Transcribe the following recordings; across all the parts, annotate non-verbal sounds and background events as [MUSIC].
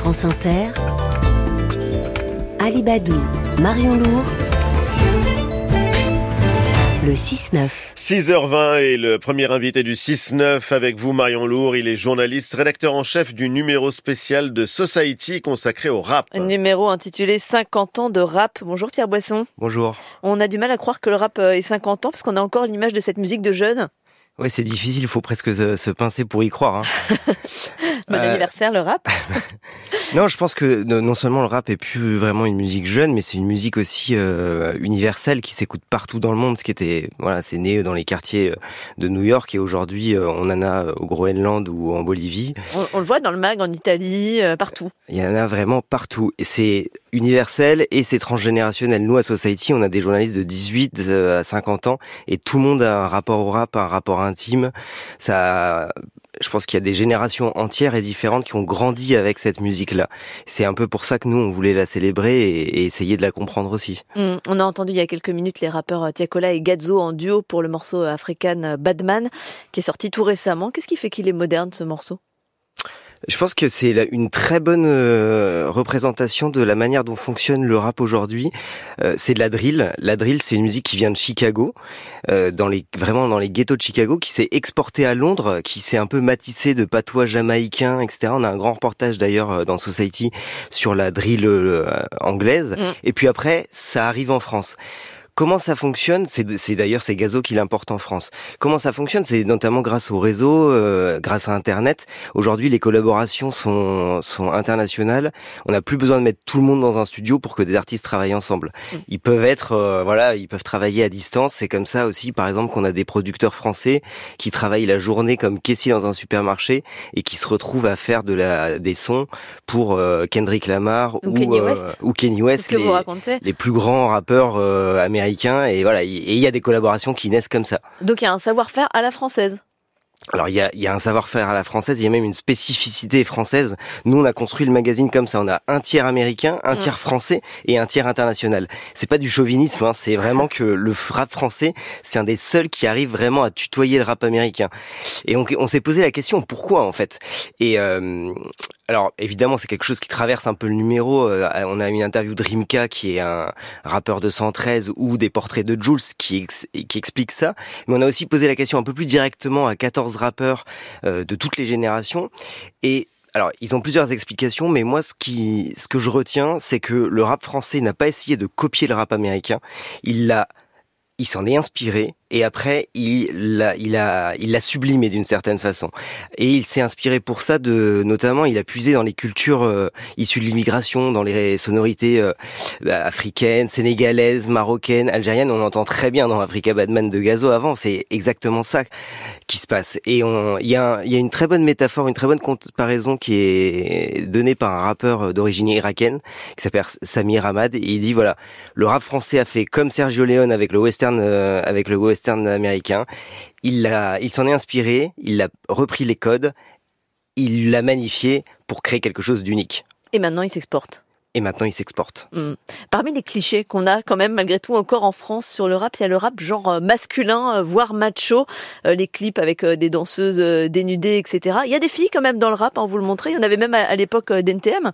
France Inter, Alibadou, Marion Lourd, le 6-9. 6h20 et le premier invité du 6-9 avec vous Marion Lourd. Il est journaliste, rédacteur en chef du numéro spécial de Society consacré au rap. Un numéro intitulé 50 ans de rap. Bonjour Pierre Boisson. Bonjour. On a du mal à croire que le rap est 50 ans parce qu'on a encore l'image de cette musique de jeunes. Ouais, c'est difficile, il faut presque se, pincer pour y croire. Hein. [LAUGHS] bon euh, anniversaire, le rap. [LAUGHS] non, je pense que non seulement le rap est plus vraiment une musique jeune, mais c'est une musique aussi euh, universelle qui s'écoute partout dans le monde. Ce qui était, voilà, c'est né dans les quartiers euh, de New York et aujourd'hui on en a au Groenland ou en Bolivie. On, le voit dans le mag en Italie, partout. Il y en a vraiment partout et c'est universel et c'est transgénérationnel. Nous à Society, on a des journalistes de 18 à 50 ans et tout le monde a un rapport au rap, un rapport intime. Ça, je pense qu'il y a des générations entières et différentes qui ont grandi avec cette musique-là. C'est un peu pour ça que nous, on voulait la célébrer et, essayer de la comprendre aussi. Mmh. on a entendu il y a quelques minutes les rappeurs euh, Tiakola et Gazzo en duo pour le morceau African Badman qui est sorti tout récemment. Qu'est-ce qui fait qu'il est moderne ce morceau? Je pense que c'est une très bonne euh, représentation de la manière dont fonctionne le rap aujourd'hui. Euh, c'est de la drill. La drill, c'est une musique qui vient de Chicago, euh, dans les vraiment dans les ghettos de Chicago, qui s'est exportée à Londres, qui s'est un peu matissée de patois jamaïcains, etc. On a un grand reportage d'ailleurs dans Society sur la drill anglaise. Mm. Et puis après, ça arrive en France. Comment ça fonctionne C'est d'ailleurs c'est Gazo qui l'importe en France. Comment ça fonctionne C'est notamment grâce au réseau, euh, grâce à Internet. Aujourd'hui, les collaborations sont, sont internationales. On n'a plus besoin de mettre tout le monde dans un studio pour que des artistes travaillent ensemble. Mm. Ils peuvent être, euh, voilà, ils peuvent travailler à distance. C'est comme ça aussi, par exemple, qu'on a des producteurs français qui travaillent la journée comme Casey dans un supermarché et qui se retrouvent à faire de la des sons pour euh, Kendrick Lamar ou, ou Kenny West. ou Kenny West, les, les, plus grands rappeurs américains et voilà, et il y a des collaborations qui naissent comme ça. Donc il y a un savoir-faire à la française. Alors il y a, y a, un savoir-faire à la française, il y a même une spécificité française. Nous on a construit le magazine comme ça, on a un tiers américain, un mm. tiers français et un tiers international. C'est pas du chauvinisme, hein, c'est vraiment que le rap français, c'est un des seuls qui arrive vraiment à tutoyer le rap américain. Et on, on s'est posé la question pourquoi en fait? Et euh, alors évidemment, c'est quelque chose qui traverse un peu le numéro. Euh, on a une interview de Rimka, qui est un rappeur de 113, ou des portraits de Jules qui, qui explique ça. Mais on a aussi posé la question un peu plus directement à 14 rappeurs euh, de toutes les générations. Et alors, ils ont plusieurs explications, mais moi, ce qui, ce que je retiens, c'est que le rap français n'a pas essayé de copier le rap américain. Il l'a, il s'en est inspiré et après il l'a il a il l'a sublimé d'une certaine façon. Et il s'est inspiré pour ça de notamment il a puisé dans les cultures euh, issues de l'immigration dans les sonorités euh, bah, africaines sénégalaises marocaines algériennes. On entend très bien dans Africa Badman de Gazo avant c'est exactement ça qui se passe. Et il y a il y a une très bonne métaphore une très bonne comparaison qui est donnée par un rappeur d'origine irakienne qui s'appelle Samir Ahmad. Et il dit voilà le rap français a fait comme Sergio Leone avec le western euh, avec le western américain. Il il s'en est inspiré, il a repris les codes, il l'a magnifié pour créer quelque chose d'unique. Et maintenant, il s'exporte. Et maintenant, il s'exporte. Hmm. Parmi les clichés qu'on a quand même, malgré tout, encore en France sur le rap, il y a le rap genre euh, masculin, euh, voire macho, euh, les clips avec des danseuses dénudées, etc. Il y a des filles quand même dans le rap, hein, vous le montrez. Il y en avait même à, l'époque d'NTM.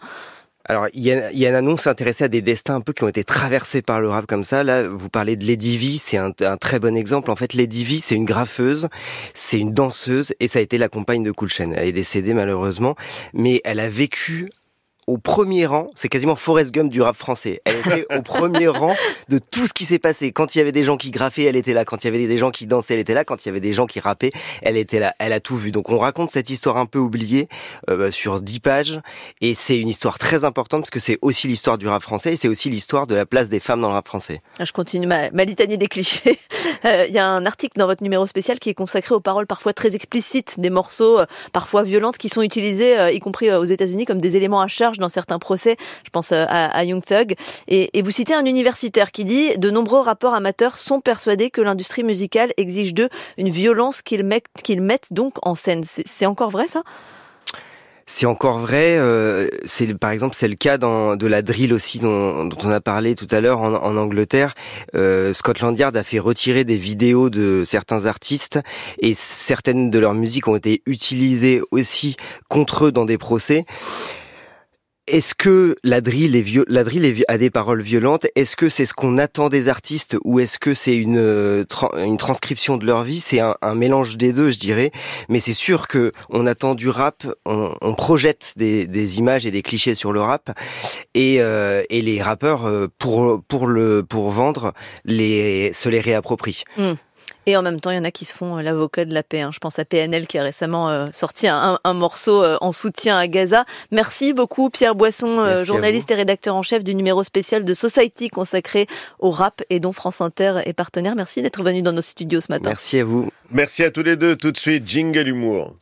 Alors, il y, a, y a une annonce intéressée à des destins un peu qui ont été traversés par le rap comme ça. Là, vous parlez de Lady V, c'est un, un, très bon exemple. En fait, Lady V, c'est une graffeuse, c'est une danseuse, et ça a été la compagne de Cool. Elle est décédée malheureusement, mais elle a vécu au premier rang, c'est quasiment Forrest Gump du rap français. Elle était au premier rang de tout ce qui s'est passé. Quand il y avait des gens qui graffaient, elle était là. Quand il y avait des gens qui dansaient, elle était là. Quand il y avait des gens qui rappaient, elle était là. Elle a tout vu. Donc on raconte cette histoire un peu oubliée euh, sur dix pages. Et c'est une histoire très importante parce que c'est aussi l'histoire du rap français et c'est aussi l'histoire de la place des femmes dans le rap français. Ah, je continue ma, ma litanie des clichés. [LAUGHS] Euh, il y a un article dans votre numéro spécial qui est consacré aux paroles parfois très explicites, des morceaux euh, parfois violentes qui sont utilisés, y compris aux États-Unis, comme des éléments à charge dans certains procès. Je pense euh, à, Young Thug. Et, vous citez un universitaire qui dit de nombreux rappeurs amateurs sont persuadés que l'industrie musicale exige d'eux une violence qu'ils mettent, donc en scène. C'est encore vrai ça? C'est encore vrai. Euh, par exemple c'est le cas de la drill aussi dont, on a parlé tout à l'heure en, Angleterre. Euh, Scotland Yard a fait retirer des vidéos de certains artistes et certaines de leurs musiques ont été utilisées aussi contre eux dans des procès est-ce que la drill, est a des paroles violentes? Est-ce que c'est ce qu'on attend des artistes ou est-ce que c'est une, euh, transcription de leur vie? C'est un, mélange des deux, je dirais. Mais c'est sûr que on attend du rap, on, projette des, images et des clichés sur le rap, et, euh, les rappeurs euh, pour vendre se les réapproprient. Hmm. Et en même temps, il y en a qui se font euh, l'avocat de la paix. Hein. Je pense à PNL qui a récemment euh, sorti un, morceau euh, en soutien à Gaza. Merci beaucoup Pierre Boisson, journaliste et rédacteur en chef du numéro spécial de Society consacré au rap et dont France Inter est partenaire. Merci d'être venu dans nos studios ce matin. Merci à vous. Merci à tous les deux. Tout de suite, jingle humour.